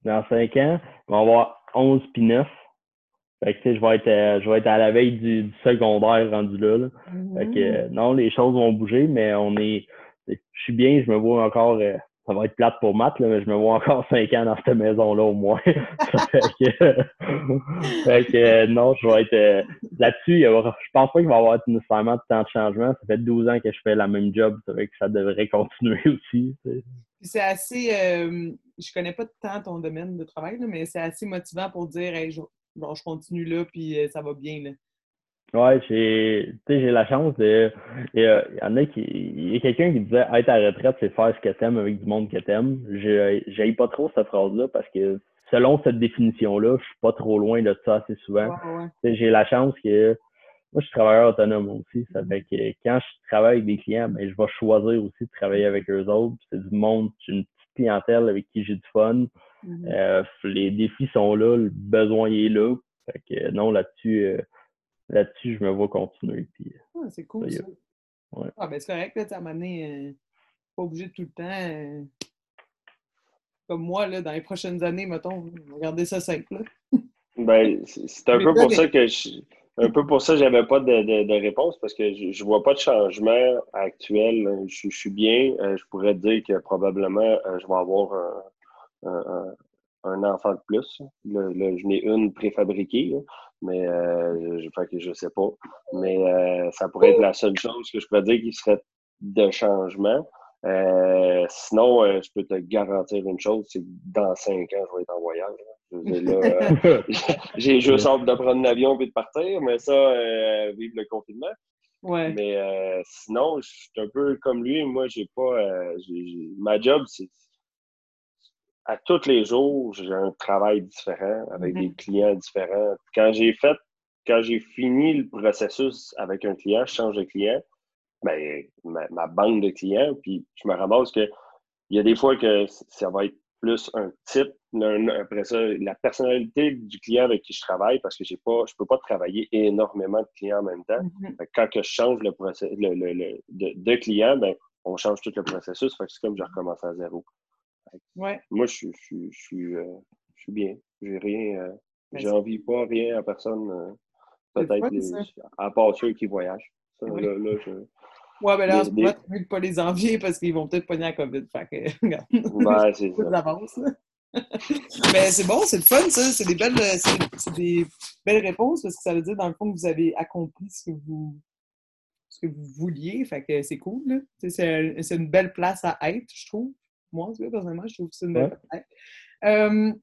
Dans 5 ans, ils vont avoir 11 puis 9. Fait que, je vais être, euh, je vais être à la veille du, secondaire rendu là. Fait que, mm-hmm. non, les choses vont bouger, mais on est. Je suis bien, je me vois encore euh, ça va être plate pour Matt, là, mais je me vois encore cinq ans dans cette maison-là au moins. fait que, non, je vais être euh, là-dessus. Je pense pas qu'il va y avoir nécessairement de temps de changement. Ça fait 12 ans que je fais la même job. C'est vrai que ça devrait continuer aussi. C'est assez. Euh, je connais pas tant ton domaine de travail, mais c'est assez motivant pour dire hey, je, je continue là, puis euh, ça va bien. Là. Ouais, j'ai j'ai la chance de. Il y, en a qui. Il y a quelqu'un qui disait être à la retraite, c'est faire ce que t'aimes avec du monde que t'aimes. J'aille pas trop cette phrase-là parce que selon cette définition-là, je suis pas trop loin de ça assez souvent. J'ai la chance que. Moi, je suis travailleur autonome aussi. Ça mm-hmm. fait que quand je travaille avec des clients, ben, je vais choisir aussi de travailler avec eux autres. C'est du monde, j'ai une petite clientèle avec qui j'ai du fun. Mm-hmm. Euh, les défis sont là, le besoin est là. Fait que non, là-dessus. Euh, là-dessus, je me vois continuer. Puis, ah, c'est cool, ça. Ouais. Ah, ben c'est correct, là, à un moment euh, pas obligé de tout le temps. Euh, comme moi, là, dans les prochaines années, mettons, regardez ça simple. ben, c'est un peu pour ça que je. Un peu pour ça j'avais pas de, de, réponse parce que je, je vois pas de changement actuel. Je, je suis bien. Euh, je pourrais dire que probablement je vais avoir un, un, enfant de plus. Là, je n'ai une préfabriquée mais euh, je, fait que je sais pas. Mais euh, ça pourrait être la seule chose que je pourrais dire qui serait de changement. Euh, sinon, euh, je peux te garantir une chose, c'est que dans cinq ans, je vais être en voyage. Euh, j'ai juste hâte de prendre l'avion et de partir, mais ça, vive le confinement. Ouais. Mais sinon, je suis un peu comme lui. Moi, j'ai pas. ma job, c'est à tous les jours, j'ai un travail différent avec des mm-hmm. clients différents. Quand j'ai fait, quand j'ai fini le processus avec un client, je change de client, ben, ma, ma banque de clients, puis je me ramasse que il y a des fois que ça va être plus un type, après ça, la personnalité du client avec qui je travaille, parce que j'ai pas, je peux pas travailler énormément de clients en même temps. Mm-hmm. Quand que je change le, process, le, le, de, de, client, ben, on change tout le processus. c'est comme je recommence à zéro. Ouais. Moi, je, je, je, suis, euh, je suis bien. J'ai rien. Euh, ben, j'envie pas rien à personne. Euh, peut-être à part ceux qui voyagent. Ça, là, là, je... Ouais, ben là, c'est pas de pas les envier parce qu'ils vont peut-être pogner la COVID. Fait que, regarde. Ben, c'est ça. Mais c'est bon, c'est le fun, ça. C'est des belles, c'est des belles réponses parce que ça veut dire, dans le fond, que vous avez accompli ce que vous, ce que vous vouliez. Fait que c'est cool, C'est une belle place à être, je trouve moi, personnellement, je trouve que c'est une belle euh,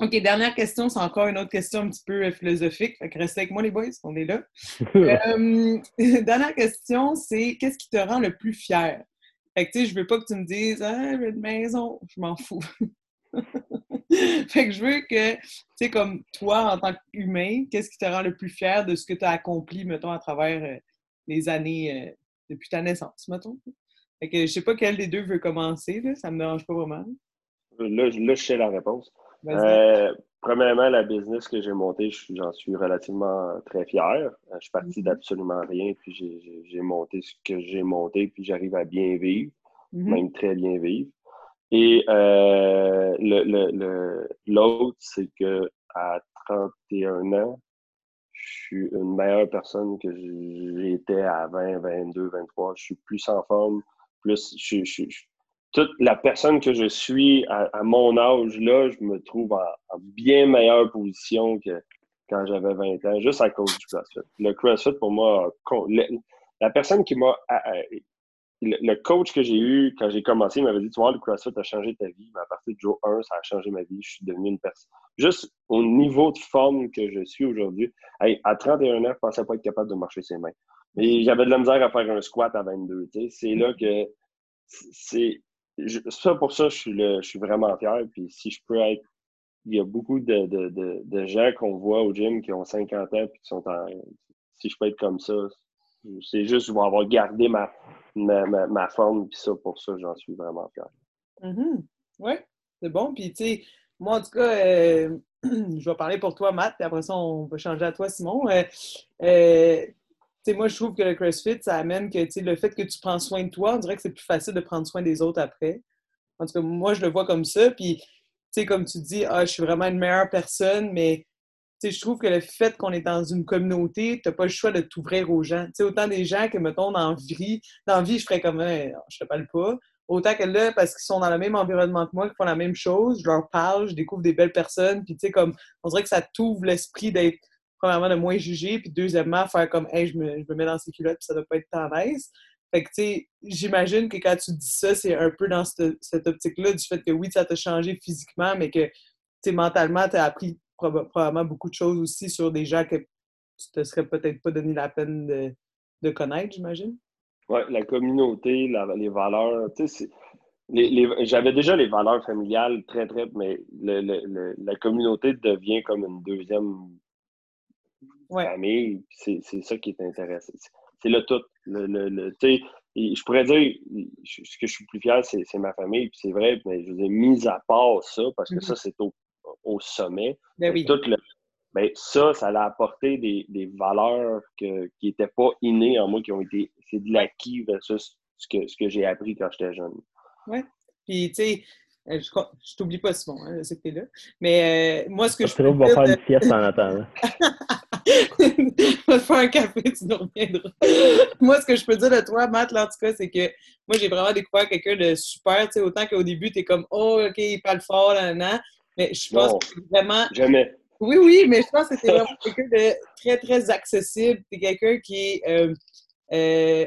OK, dernière question, c'est encore une autre question un petit peu philosophique. Fait que restez avec moi, les boys, on est là. Euh, dernière question, c'est qu'est-ce qui te rend le plus fier? Fait que, tu sais, je veux pas que tu me dises, ah, j'ai une maison, je m'en fous. fait que je veux que, tu sais, comme toi, en tant qu'humain, qu'est-ce qui te rend le plus fier de ce que tu as accompli, mettons, à travers euh, les années euh, depuis ta naissance, mettons? Fait que je sais pas quel des deux veut commencer, là, ça me dérange pas vraiment. Là, là je sais la réponse. Euh, premièrement, la business que j'ai montée, j'en suis relativement très fier. Je suis parti mm-hmm. d'absolument rien, puis j'ai monté ce que j'ai monté, puis j'arrive à bien vivre, mm-hmm. même très bien vivre. Et euh, l'autre, c'est que à 31 ans, je suis une meilleure personne que j'étais à 20, 22, 23. Je suis plus en forme, plus toute la personne que je suis à, mon âge là, je me trouve en, bien meilleure position que quand j'avais 20 ans, juste à cause du CrossFit. Le CrossFit, pour moi, la personne qui m'a le, coach que j'ai eu quand j'ai commencé, il m'avait dit Tu vois, le CrossFit a changé ta vie. Mais à partir du jour 1, ça a changé ma vie. Je suis devenu une personne. Juste au niveau de forme que je suis aujourd'hui, à 31 ans, je ne pensais pas être capable de marcher ses mains. Et j'avais de la misère à faire un squat à 22. C'est là que. c'est Ça, pour ça, je suis, je suis vraiment fier. Puis si je peux être. Il y a beaucoup de, de, de, gens qu'on voit au gym qui ont 50 ans puis qui sont en. Si je peux être comme ça, c'est juste, je vais avoir gardé ma, ma, ma, forme, puis ça, pour ça, j'en suis vraiment fier. Mm-hmm. Oui, c'est bon. Puis, tu sais, moi, en tout cas, euh, je vais parler pour toi, Matt, puis après ça, on va changer à toi, Simon. Euh, euh, sais, moi, je trouve que le CrossFit, ça amène que, le fait que tu prends soin de toi, on dirait que c'est plus facile de prendre soin des autres après. En tout cas, moi, je le vois comme ça. Puis, comme tu dis, ah, je suis vraiment une meilleure personne, mais je trouve que le fait qu'on est dans une communauté, tu n'as pas le choix de t'ouvrir aux gens. sais, autant des gens que, mettons, dans vie, dans vie, je ferais comme un, je ne pas le pas. Autant que là, parce qu'ils sont dans le même environnement que moi, qu'ils font la même chose, je leur parle, je découvre des belles personnes, puis tu sais, comme, on dirait que ça t'ouvre l'esprit d'être, premièrement, de moins juger, puis deuxièmement, faire comme, hey, je me, je me mets dans ces culottes, puis ça doit pas être tant nice. Fait que, tu sais, j'imagine que quand tu dis ça, c'est un peu dans cette, cette optique-là, du fait que oui, ça t'a changé physiquement, mais que, tu sais, mentalement, tu as appris probablement beaucoup de choses aussi sur des gens que tu te serais peut-être pas donné la peine de, de connaître, j'imagine. Oui, la communauté, les valeurs. Tu sais, j'avais déjà les valeurs familiales très, très, mais le, la communauté devient comme une deuxième famille. C'est ça qui est intéressant. C'est le tout. Le, je pourrais dire, ce que je suis plus fier, c'est ma famille, puis c'est vrai, mais je vous ai mis à part ça, parce que mm-hmm. ça, c'est au au sommet. Ben oui. ben, ça, ça a apporté des, des valeurs que, qui n'étaient pas innées en moi, qui ont été. C'est de l'acquis versus ce que, ce que j'ai appris quand j'étais jeune. Oui. Puis, tu sais, je, je t'oublie pas, Simon, hein, je sais que tu es là. Mais euh, moi, ce que je. peux va faire une sieste en attendant. va te faire un café, tu nous reviendras. moi, ce que je peux dire de toi, Matt, là, en tout cas, c'est que moi, j'ai vraiment découvert quelqu'un de super, tu sais, autant qu'au début, tu es comme, oh, OK, il parle fort, là, là, mais je pense que c'est vraiment. Jamais. Oui, oui, mais je pense que c'est vraiment quelqu'un de très, très accessible. C'est quelqu'un qui euh, euh,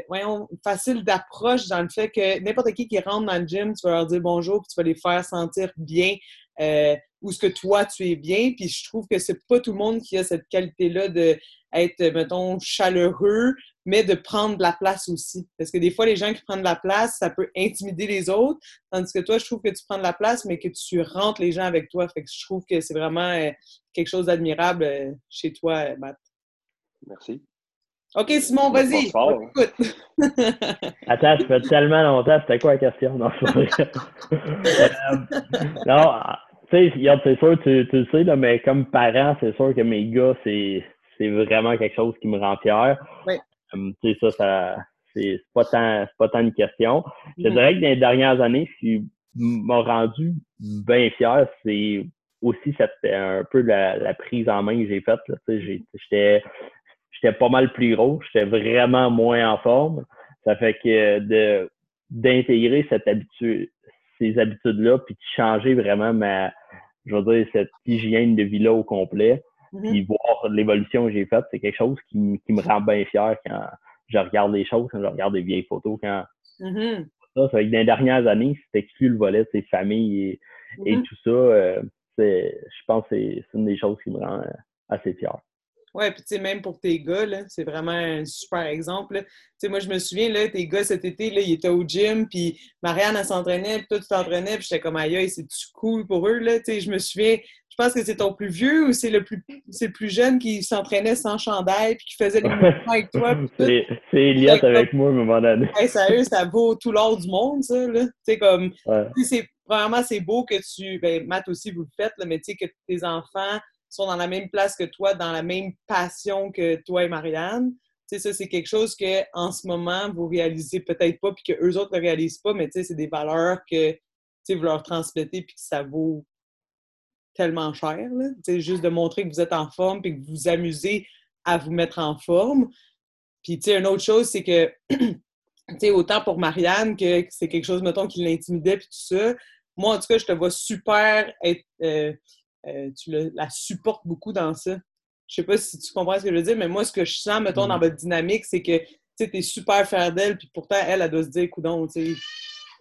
facile d'approche dans le fait que n'importe qui qui rentre dans le gym, tu vas leur dire bonjour, puis tu vas les faire sentir bien euh, ou ce que toi, tu es bien. Puis je trouve que c'est pas tout le monde qui a cette qualité-là d'être, mettons, chaleureux, mais de prendre de la place aussi. Parce que des fois, les gens qui prennent de la place, ça peut intimider les autres, tandis que toi, je trouve que tu prends de la place, mais que tu rentres les gens avec toi. Fait que je trouve que c'est vraiment euh, quelque chose d'admirable euh, chez toi, Matt. Merci. OK, Simon, vas-y. Attends, ça fait tellement longtemps. C'était quoi la question? Non, non tu sais, c'est sûr, tu, tu, le sais, là, mais comme parent, c'est sûr que mes gars, c'est vraiment quelque chose qui me rend fier. Oui. Tu sais, ça, ça c'est pas tant pas tant une question. Je mm-hmm. dirais que dans les dernières années, ce qui m'a rendu bien fier, c'est aussi cette, un peu la, la, prise en main que j'ai faite. J'étais j'étais pas mal plus gros, j'étais vraiment moins en forme. Ça fait que de d'intégrer cette habitude, ces habitudes-là, puis de changer vraiment ma, je veux dire, cette hygiène de vie-là au complet, Mm-hmm. Puis voir l'évolution que j'ai faite, c'est quelque chose qui, qui, me rend bien fier quand je regarde les choses, quand je regarde des vieilles photos. Quand... Mm-hmm. Ça, c'est que dans les dernières années, c'était exclu le volet de ses familles et, et, mm-hmm. tout ça. Euh, je pense que c'est une des choses qui me rend assez fier. Ouais, puis tu sais, même pour tes gars, c'est vraiment un super exemple. Tu sais, moi, je me souviens, là, tes gars cet été, là, ils étaient au gym, puis Marianne, elle s'entraînait, puis toi, tu t'entraînais, puis j'étais comme, aïe, c'est-tu cool pour eux, là? Tu sais, je me souviens, je pense que c'est ton plus vieux ou c'est le plus c'est le plus jeune qui s'entraînait sans chandail puis qui faisait les mouvements avec toi. c'est Elias avec moi à un moment donné. hey, sérieux, ça vaut tout l'or du monde, ça. Là. Tu sais, comme, c'est, premièrement, c'est beau que tu, ben, Matt aussi, vous le faites, là, mais tu sais, que tes enfants sont dans la même place que toi, dans la même passion que toi et Marianne. Tu sais, ça, c'est quelque chose que en ce moment, vous réalisez peut-être pas, puis que eux autres ne réalisent pas, mais tu sais, c'est des valeurs que tu sais, vous leur transmettez, puis que ça vaut tellement cher. C'est juste de montrer que vous êtes en forme et que vous vous amusez à vous mettre en forme. Puis, tu sais, une autre chose, c'est que, tu sais, autant pour Marianne que c'est quelque chose, mettons, qui l'intimidait puis tout ça, moi, en tout cas, je te vois super être... Euh, euh, tu la supportes beaucoup dans ça. Je sais pas si tu comprends ce que je veux dire, mais moi, ce que je sens, mettons, dans mm. votre dynamique, c'est que, tu sais, t'es super fière d'elle, puis pourtant, elle, elle doit se dire, écoute, tu sais,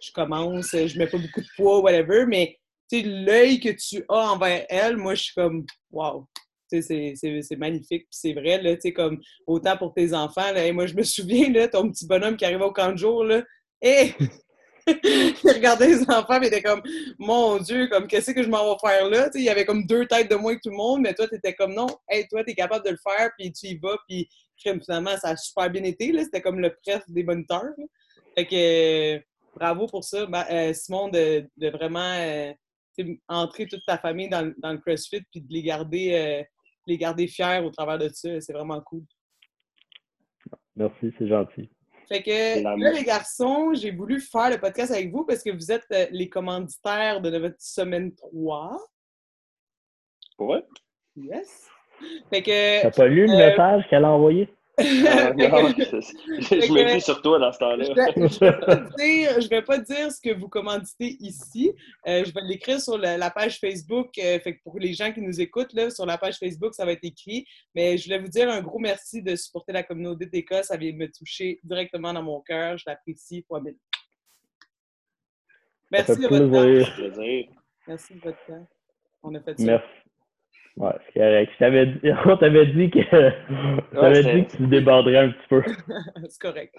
je commence, je mets pas beaucoup de poids, whatever, mais l'œil que tu as envers elle, moi, je suis comme, wow, c'est magnifique, c'est vrai, là, comme autant pour tes enfants. Là, moi, je me souviens, là, ton petit bonhomme qui arrivait au camp de jour, là, et il regardait les enfants et il était comme, mon Dieu, comme, qu'est-ce que je m'en vais faire là? il y avait comme deux têtes de moins que tout le monde, mais toi, tu étais comme, non, hey, toi, tu es capable de le faire, puis tu y vas, puis finalement, ça a super bien été, c'était comme le prêtre des moniteurs. Fait que, bravo pour ça, euh, Simon, de, de vraiment. Euh, entrer toute ta famille dans, le CrossFit puis de les garder, euh, les garder fiers au travers de ça. C'est vraiment cool. Merci, c'est gentil. Fait que là, les garçons, j'ai voulu faire le podcast avec vous parce que vous êtes euh, les commanditaires de notre semaine 3. Ouais. Yes. Fait que. T'as pas lu le euh, message qu'elle a envoyé? Ah, je, me dis sur toi dans ce temps-là. je ne vais, pas dire ce que vous commanditez ici. Euh, je vais l'écrire sur la, page Facebook. Euh, fait pour les gens qui nous écoutent, là, sur la page Facebook, ça va être écrit. Mais je voulais vous dire un gros merci de supporter la communauté d'Écosse. Ça vient me toucher directement dans mon cœur. Je l'apprécie fois mille. Merci de votre temps. Merci de votre temps. On a fait ça. Merci. Ouais, c'est correct. Dit, on t'avait dit que t'avais dit que tu déborderais un petit peu. c'est correct.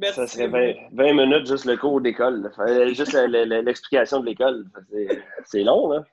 Merci. Ça serait 20, minutes juste le cours d'école. Juste l'explication de l'école. C'est long, là.